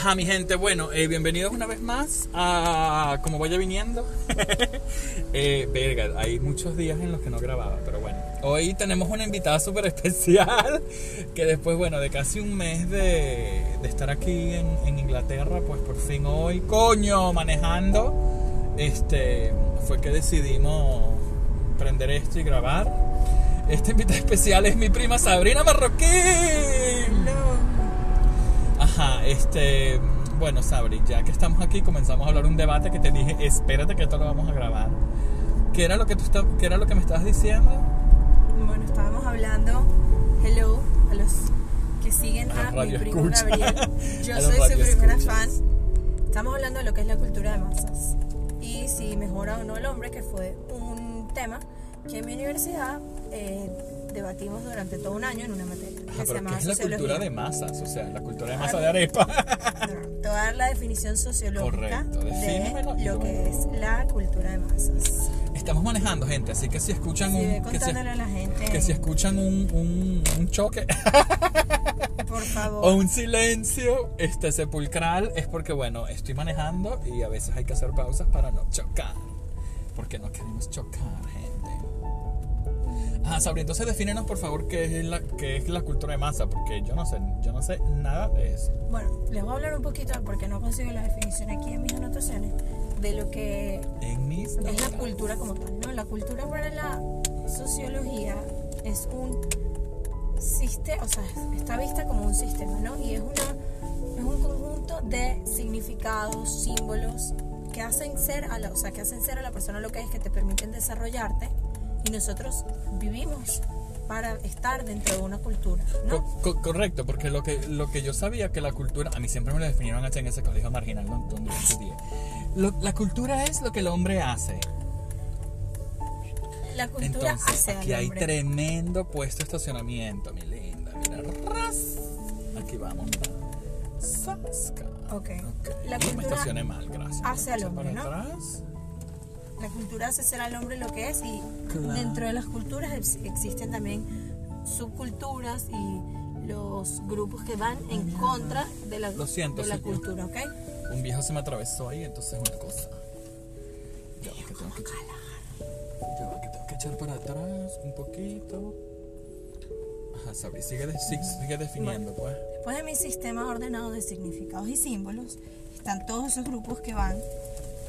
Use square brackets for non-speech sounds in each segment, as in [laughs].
Ajá, mi gente, bueno, eh, bienvenidos una vez más a Como Vaya Viniendo. [laughs] eh, verga, hay muchos días en los que no grababa, pero bueno. Hoy tenemos una invitada súper especial [laughs] que después, bueno, de casi un mes de, estar aquí en, en Inglaterra, pues por fin hoy, coño, manejando, este, fue que decidimos prender esto y grabar. Esta invitada especial es mi prima Sabrina Marroquín. Este. Bueno, Sabri, ya que estamos aquí, comenzamos a hablar un debate que te dije, espérate que esto lo vamos a grabar. ¿Qué era lo que, tú está- qué era lo que me estabas diciendo? Bueno, estábamos hablando, hello, a los que siguen A a, mi primo radioescuchas. Gabriel. [laughs] A Yo los soy su primera radioescuchas. fan. Estamos hablando de lo que es la cultura de masas. Y si mejora o no el hombre, que fue un tema que en mi universidad eh, debatimos durante todo un año en una materia. Ajá, que se ¿qué es la sociología. cultura de masas? O sea, la cultura de masa de arepa. No, te voy a dar la definición sociológica Correcto, de lo que es la cultura de masas. Estamos manejando, gente, así que si escuchan Sí, un. Que si, a la gente, que si escuchan un, un, un choque [laughs] por favor. o un silencio este, sepulcral, es porque, bueno, estoy manejando y a veces hay que hacer pausas para no chocar. Porque no queremos chocar, gente. Ah, Sabri, entonces defínenos por favor qué es la, qué es la cultura de masa, porque yo no sé, yo no sé nada de eso. Bueno, les voy a hablar un poquito, porque no consigo la definición aquí en mis anotaciones, de lo que En mis es la cultura como tal. ¿no? La cultura para la sociología es un sistema, o sea, está vista como un sistema, ¿no? Y es, una, es un conjunto de significados, símbolos que hacen ser a la, o sea, que hacen ser a la persona lo que es, que te permiten desarrollarte y nosotros vivimos para estar dentro de una cultura, ¿no? Co- co- correcto, porque lo que, lo que yo sabía que la cultura, a mí siempre me lo definieron así en ese colegio marginal donde yo estudié. Lo- la cultura es lo que el hombre hace. La cultura Entonces, hace al aquí hay hombre. tremendo puesto de estacionamiento, mi linda. Mira, ras. Aquí vamos. Sasca. Ok. Ok. La Y me cultura estacioné mal, gracias. hace al hombre, ¿no? atrás. La cultura hace ser al hombre lo que es y Claro. dentro de las culturas ex- existen también subculturas y los grupos que van en contra de la, Lo siento, de la cultura, ¿ok? Un viejo se me atravesó ahí, entonces una cosa. Ya va que tengo que, ya va que tengo que echar para atrás un poquito. Ajá, Sabri, sigue, de- sigue, sigue definiendo, pues. Después de mi sistema ordenado de significados y símbolos, están todos esos grupos que van,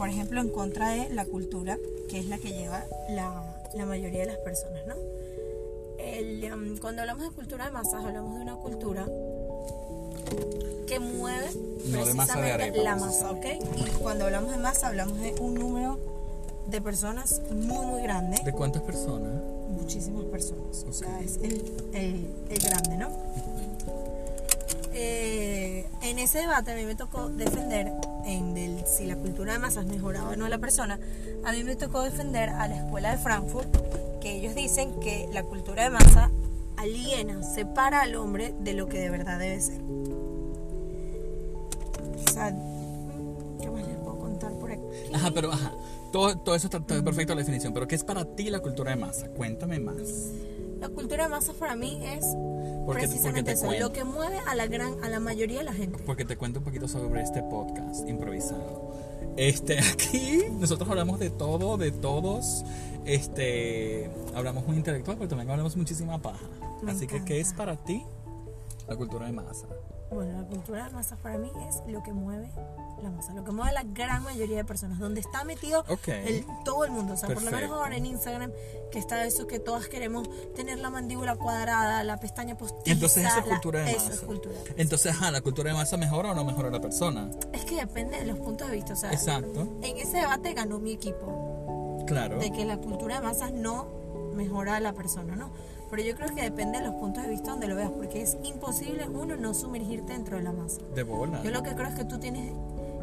por ejemplo, en contra de la cultura, que es la que lleva la, la mayoría de las personas, ¿no? El, um, cuando hablamos de cultura de masas, hablamos de una cultura que mueve No masa precisamente arepa, la masa, ¿ok? Y cuando hablamos de masa, hablamos de un número de personas muy, muy grande ¿De cuántas personas? muchísimas personas. O sea, es el, el, el grande, ¿no? Eh, en ese debate a mí me tocó defender en del, si la cultura de masas mejoraba o no a la persona. A mí me tocó defender a la escuela de Frankfurt, que ellos dicen que la cultura de masa aliena, separa al hombre de lo que de verdad debe ser. O sea, ¿qué más les puedo contar por aquí? Ajá, pero ajá. Todo, todo eso está, está perfecto la definición, pero ¿qué es para ti la cultura de masa? Cuéntame más. La cultura de masas para mí es Porque, porque precisamente te eso, cuento. lo que mueve a la gran, a la mayoría de la gente. Porque te cuento un poquito sobre este podcast improvisado. Este, [laughs] aquí nosotros hablamos de todo, de todos. Este, hablamos muy intelectual, pero también hablamos muchísima paja. Me Así que, ¿qué es encanta. para ti la cultura de masa? Bueno, la cultura de masas para mí es lo que mueve la masa, lo que mueve a la gran mayoría de personas, donde está metido Ok. el- todo el mundo. O sea, por lo menos Perfecto. ahora en Instagram, que está eso que todas queremos tener la mandíbula cuadrada, la pestaña postiza. Entonces eso es la- cultura de eso masa. es cultura. de masa. Entonces, ajá, la cultura de masa mejora o no mejora a la persona. Es que depende de los puntos de vista. O sea, Exacto. en ese debate ganó mi equipo. Claro. de que la cultura de masas no mejora a la persona, ¿no? Pero yo creo que depende de los puntos de vista donde lo veas, porque es imposible uno no sumergirte dentro de la masa. De bola. Yo lo que creo es que tú tienes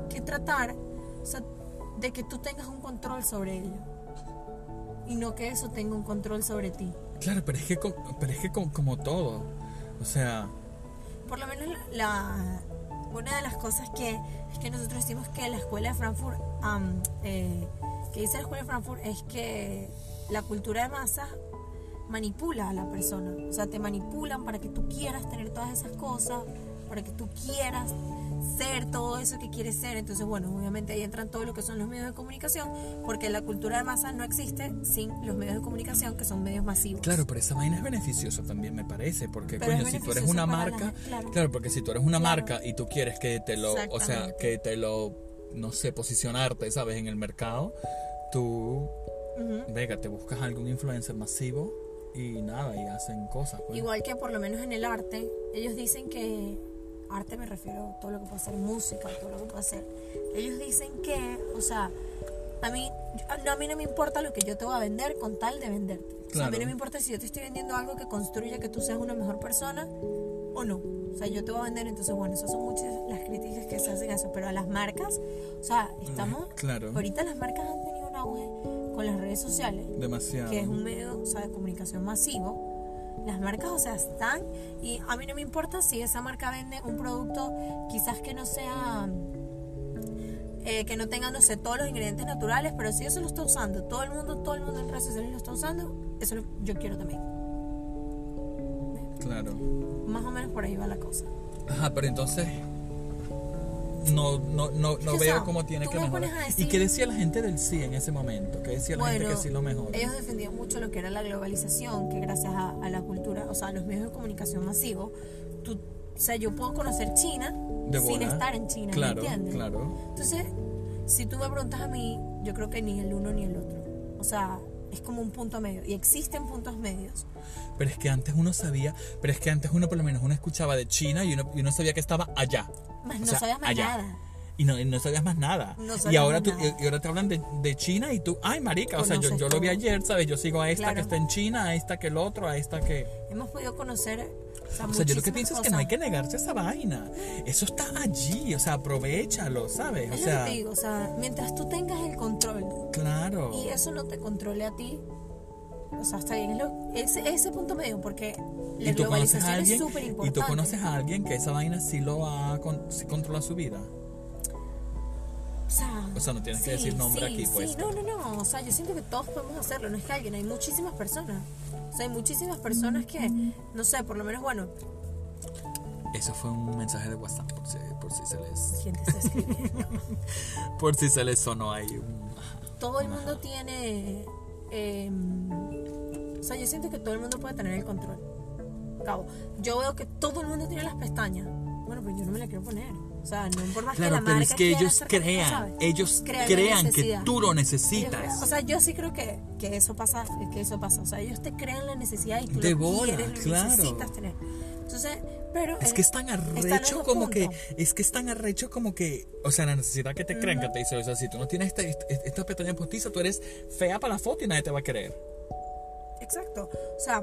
que tratar, o sea, de que tú tengas un control sobre ello y no que eso tenga un control sobre ti. Claro, pero es que, pero es que co- como todo. O sea, Por lo menos la, una de las cosas que es que nosotros decimos que la escuela de Frankfurt, am, eh, que dice la escuela de Frankfurt es que la cultura de masas manipula a la persona. O sea, te manipulan para que tú quieras tener todas esas cosas, para que tú quieras ser todo eso que quiere ser. Entonces, bueno, obviamente ahí entran todo lo que son los medios de comunicación, porque la cultura de masa no existe sin los medios de comunicación, que son medios masivos. Claro, pero esa vaina es beneficiosa también, me parece, porque Pero coño, si tú eres una marca, la- claro. claro, porque si tú eres una Claro. marca y tú quieres que te lo, o sea, que te lo, no sé, posicionarte, ¿sabes? En el mercado, tú, Ujú. venga, te buscas algún influencer masivo y nada, y hacen cosas. pues. Igual que por lo menos en el arte, ellos dicen que, arte me refiero a todo lo que puede ser música, todo lo que puede ser, ellos dicen que, o sea, a mí, no, a mí no me importa lo que yo te voy a vender con tal de venderte. O sea, a mí Claro. no me importa si yo te estoy vendiendo algo que construya que tú seas una mejor persona o no. O sea, yo te voy a vender, entonces, bueno, esas son muchas las críticas que se hacen a eso. Pero a las marcas, o sea, estamos... Claro. Ahorita las marcas han tenido un auge con las redes sociales Demasiado. que es un medio o sea, de comunicación masivo, las marcas, o sea, están y a mí no me importa si esa marca vende un producto quizás que no sea, eh, que no tenga, no sé, todos los ingredientes naturales, pero si eso lo está usando, todo el mundo, todo el mundo en redes sociales lo está usando, eso lo- yo quiero también. Claro. Más o menos por ahí va la cosa. Ajá, pero entonces no, no, no, no veo cómo tiene que me mejorar. ¿Y qué decía la gente del sí en ese momento? ¿Qué decía la gente Bueno, que sí lo mejor? ellos defendían mucho lo que era la globalización, que gracias a, a la cultura, o sea, a los medios de comunicación masivos, tú, o sea, yo puedo conocer China sin estar en China, Claro, ¿me entiendes? claro. Entonces, si tú me preguntas a mí, yo creo que ni el uno ni el otro. O sea, es como un punto medio. Y existen puntos medios. Pero es que antes uno sabía, pero es que antes uno por lo menos uno escuchaba de China y uno, y uno sabía que estaba allá. O no sea, sabías más allá. nada. Y no, y no sabías más nada. No y ahora tú, nada. y ahora te hablan de, de China y tú, ay marica, o sea, yo, yo lo vi ayer, ¿sabes? Yo sigo a esta Claro. que está en China, a esta que el otro, a esta que... Hemos podido conocer. O sea, O sea, yo lo que pienso es que no hay que negarse a esa vaina. Eso está allí, o sea, aprovechalo, ¿sabes? O sea, digo, o sea, mientras tú tengas el control claro. y eso no te controle a ti, o sea, está bien. Es lo- ese, ese punto medio, porque la y tú conoces a globalización es alguien súper y importante. tú conoces a alguien que esa vaina sí lo ha con, sí controla su vida. O sea, O sea, no tienes que decir nombre aquí, pues. Sí, no, no, no. O sea, yo siento que todos podemos hacerlo. No es que alguien, hay muchísimas personas. O sea, hay muchísimas personas que, no sé, por lo menos, bueno, Eso fue un mensaje de WhatsApp por si, por si se les ¿quién te está escribiendo? [laughs] por si se les sonó ahí un todo el mundo tiene. Eh, o sea, yo siento que todo el mundo puede tener el control. Cabo, yo veo que todo el mundo tiene las pestañas. Bueno, pero yo no me la quiero poner. O sea, no por más que Claro, la pero marca es que ellos crean, ¿sabes? ellos Crean crean que tú lo Ellos necesitas. crean- O sea, yo sí creo que, que eso pasa, que eso pasa. O sea, ellos te crean la necesidad y tú De lo bola, quieres, lo claro. necesitas tener. Entonces, pero Es que es tan arrecho como que, puntos. es que es tan arrecho como que, o sea, la necesidad que te crean que te dice, o sea, si tú no tienes esta, esta, esta pestaña postiza, tú eres fea para la foto y nadie te va a querer. Exacto. O sea,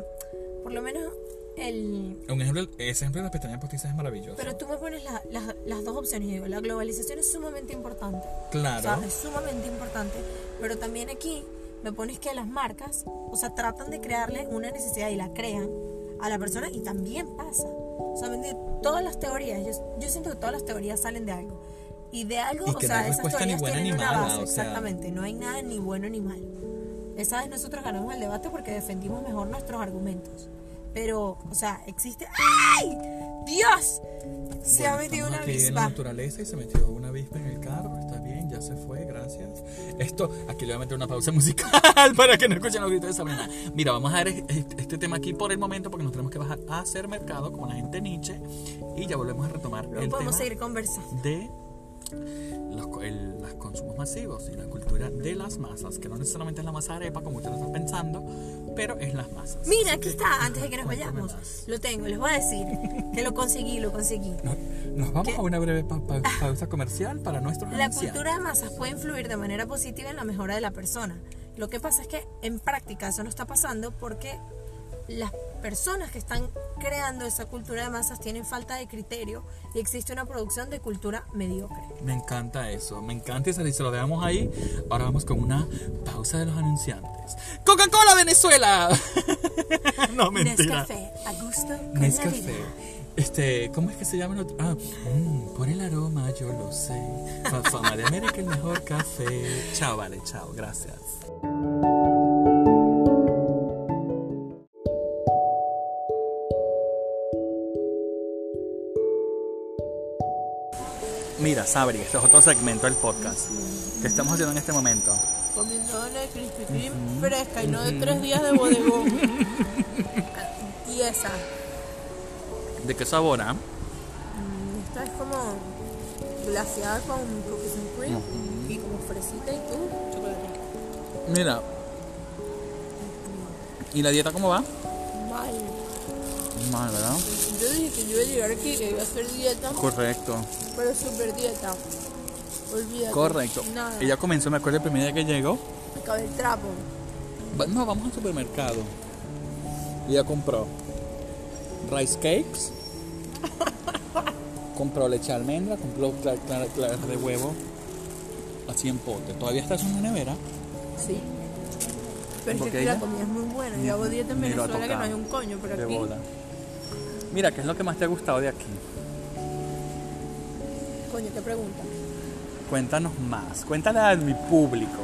por lo menos el... Un ejemplo, ese ejemplo de las pestañas postizas es maravilloso. Pero tú me pones la- la- las dos opciones. Digo, la globalización es sumamente importante. claro. O sea, es sumamente importante. Pero también aquí me pones que las marcas, o sea, tratan de crearle una necesidad y la crean a la persona y también pasa. ¿Me entiendes? todas las teorías, yo, yo siento que todas las teorías salen de algo. Y de algo, Y o no sea, esas teorías tienen ni una base, o sea. exactamente. No hay nada ni bueno ni malo. Esa vez nosotros ganamos el debate porque defendimos mejor nuestros argumentos. Pero, o sea, existe. ¡Ay! ¡Dios! Se Bueno, ha metido una aquí en la avispa. naturaleza y se metió una avispa en el carro. Está bien, ya se fue, gracias. Esto, aquí le voy a meter una pausa [laughs] musical para que no escuchen los gritos de Sabrina. Mira, vamos a ver este, este tema aquí por el momento porque nos tenemos que bajar a hacer mercado con la gente Nietzsche y ya volvemos a retomar Luego el podemos tema seguir conversando. de los, el- los consumos masivos y la cultura de las masas, que no necesariamente es la masa arepa como usted lo está pensando, pero es las masas. Mira, Así aquí que, está, antes de que nos vayamos. más. Lo tengo, les voy a decir que lo conseguí, lo conseguí. No- Nos vamos ¿Qué? a una breve pa- pa- pausa comercial para nuestros La anunciantes. cultura de masas puede influir de manera positiva en la mejora de la persona. Lo que pasa es que en práctica eso no está pasando porque las personas que están creando esa cultura de masas tienen falta de criterio y existe una producción de cultura mediocre. Me encanta eso, me encanta eso y se lo dejamos ahí. Ahora vamos con una pausa de los anunciantes. Coca-Cola Venezuela. [laughs] no, mentira. Nescafé, a gusto con Nescafé. Este, ¿cómo es que se llama el otro? Ah, mm, por el aroma yo lo sé. Fa- Fama de América el mejor café. Chao, vale, chao, gracias. Mira, Sabri, este es otro segmento del podcast que estamos haciendo en este momento. Comiendo de Krispy Kreme fresca y no de tres días de bodegón. [laughs] y esa. ¿De qué sabor, ah? mm, Esta es como glaseada con cookies and cream y como fresita y tú, chocolate. Mira. ¿Y la dieta cómo va? Mal. Mal, ¿verdad? Yo dije que yo iba a llegar aquí, que iba a hacer dieta, Correcto. pero super dieta. Olvídate. Correcto. Nada. Ella comenzó, me acuerdo el primer día que llegó. Acabé el trapo. No, vamos al supermercado. Y ella compró rice cakes. [laughs] compró leche de almendra, compró cla- clara- claras de huevo. Así en pote. ¿Todavía estás en una nevera? Sí. Pero es que aquí la comida es muy buena. Yo hago dieta en Venezuela que no hay un coño, pero de aquí. boda. Mira, ¿qué es lo que más te ha gustado de aquí? Coño, qué pregunta. Cuéntanos más. Cuéntale a mi público.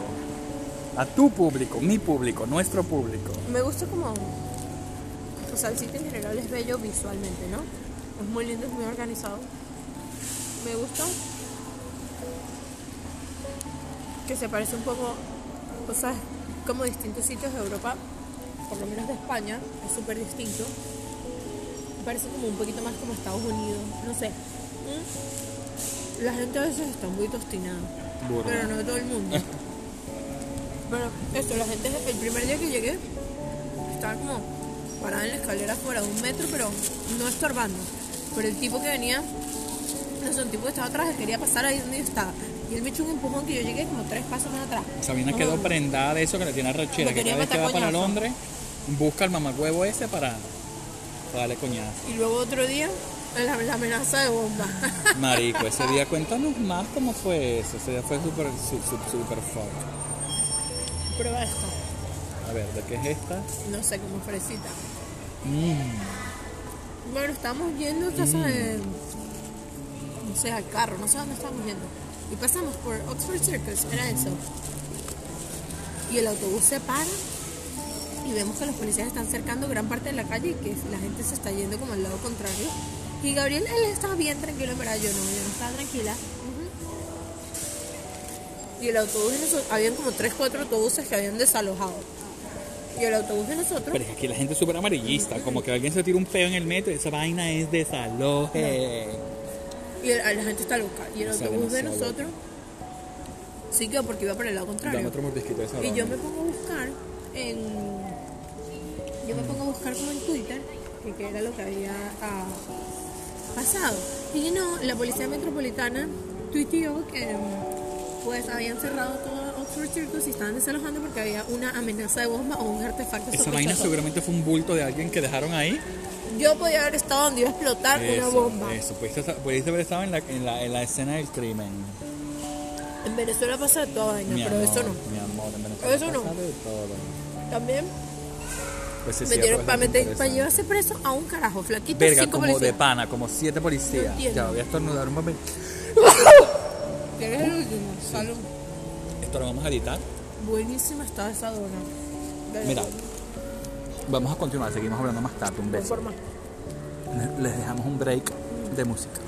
A tu público, mi público, nuestro público. Me gusta como. O sea, el sitio en general es bello visualmente, ¿no? Es muy lindo, es muy organizado. Me gusta que se parece un poco, o sea, como distintos sitios de Europa, por lo menos de España, es súper distinto. Parece como un poquito más como Estados Unidos, no sé. ¿Mm? La gente a veces está muy tostinada, pero no todo el mundo. [laughs] Pero eso, la gente, el primer día que llegué, estaba como parada en la escalera fuera de un metro, pero no estorbando. Pero el tipo que venía, no sé, un tipo que estaba atrás, que quería pasar ahí donde yo estaba. Y él me echó un empujón que yo llegué como tres pasos más atrás. Sabina quedó prendada de eso que le tiene Me que cada vez que va para. Londres busca el mamagüevo ese para, para darle coñazo. Y luego otro día, la, la amenaza de bomba. [laughs] Marico, ese día cuéntanos más cómo fue eso. Ese día fue súper, súper fuck. Prueba esto. A ver, ¿de qué es esta? No sé, como fresita. Mm, Bueno, estamos yendo a casa de. No sé, al carro, no sé dónde estamos yendo. Y pasamos por Oxford Circus, era eso. Y el autobús se para y vemos que los policías están cercando gran parte de la calle y que la gente se está yendo como al lado contrario. Y Gabriel, él estaba bien tranquilo, en verdad, yo no, yo no estaba tranquila. Y el autobús de nosotros, habían como 3, 4 autobuses que habían desalojado. Y el autobús de nosotros Pero es que aquí la gente es súper amarillista. Como que alguien se tira un peo en el metro y esa vaina es desaloje. Y el- la gente está loca. Y el Está autobús de nosotros sí que porque iba por el lado Dame contrario. otro mordisquito de esa Y yo me pongo a buscar en. Yo me pongo a buscar como en Twitter que qué era lo que había ah, pasado. Y no, la policía metropolitana tuiteó que mm, pues habían cerrado todo Oxford Circus y estaban desalojando porque había una amenaza de bomba o un artefacto Esa vaina seguramente fue un bulto de alguien que dejaron ahí. Yo podía haber estado donde iba a explotar una Eso, bomba. Eso, pudiste, haber estado en la, en, la, en la escena del crimen. En Venezuela pasa toda vaina, Mi pero amor, eso no. Mi amor, en Venezuela Eso no. pasa de todo. También Pues sí, metieron para, meter, para llevarse preso a un carajo, flaquito, Verga, cinco como de policías. pana, como siete policías. No ya, voy a estornudar un momento. [laughs] ¿Quieres el último? Salud. Esto lo vamos a editar. Buenísima está esa dona. De Mira, vamos a continuar, seguimos hablando más tarde. Un beso. Les dejamos un break de música.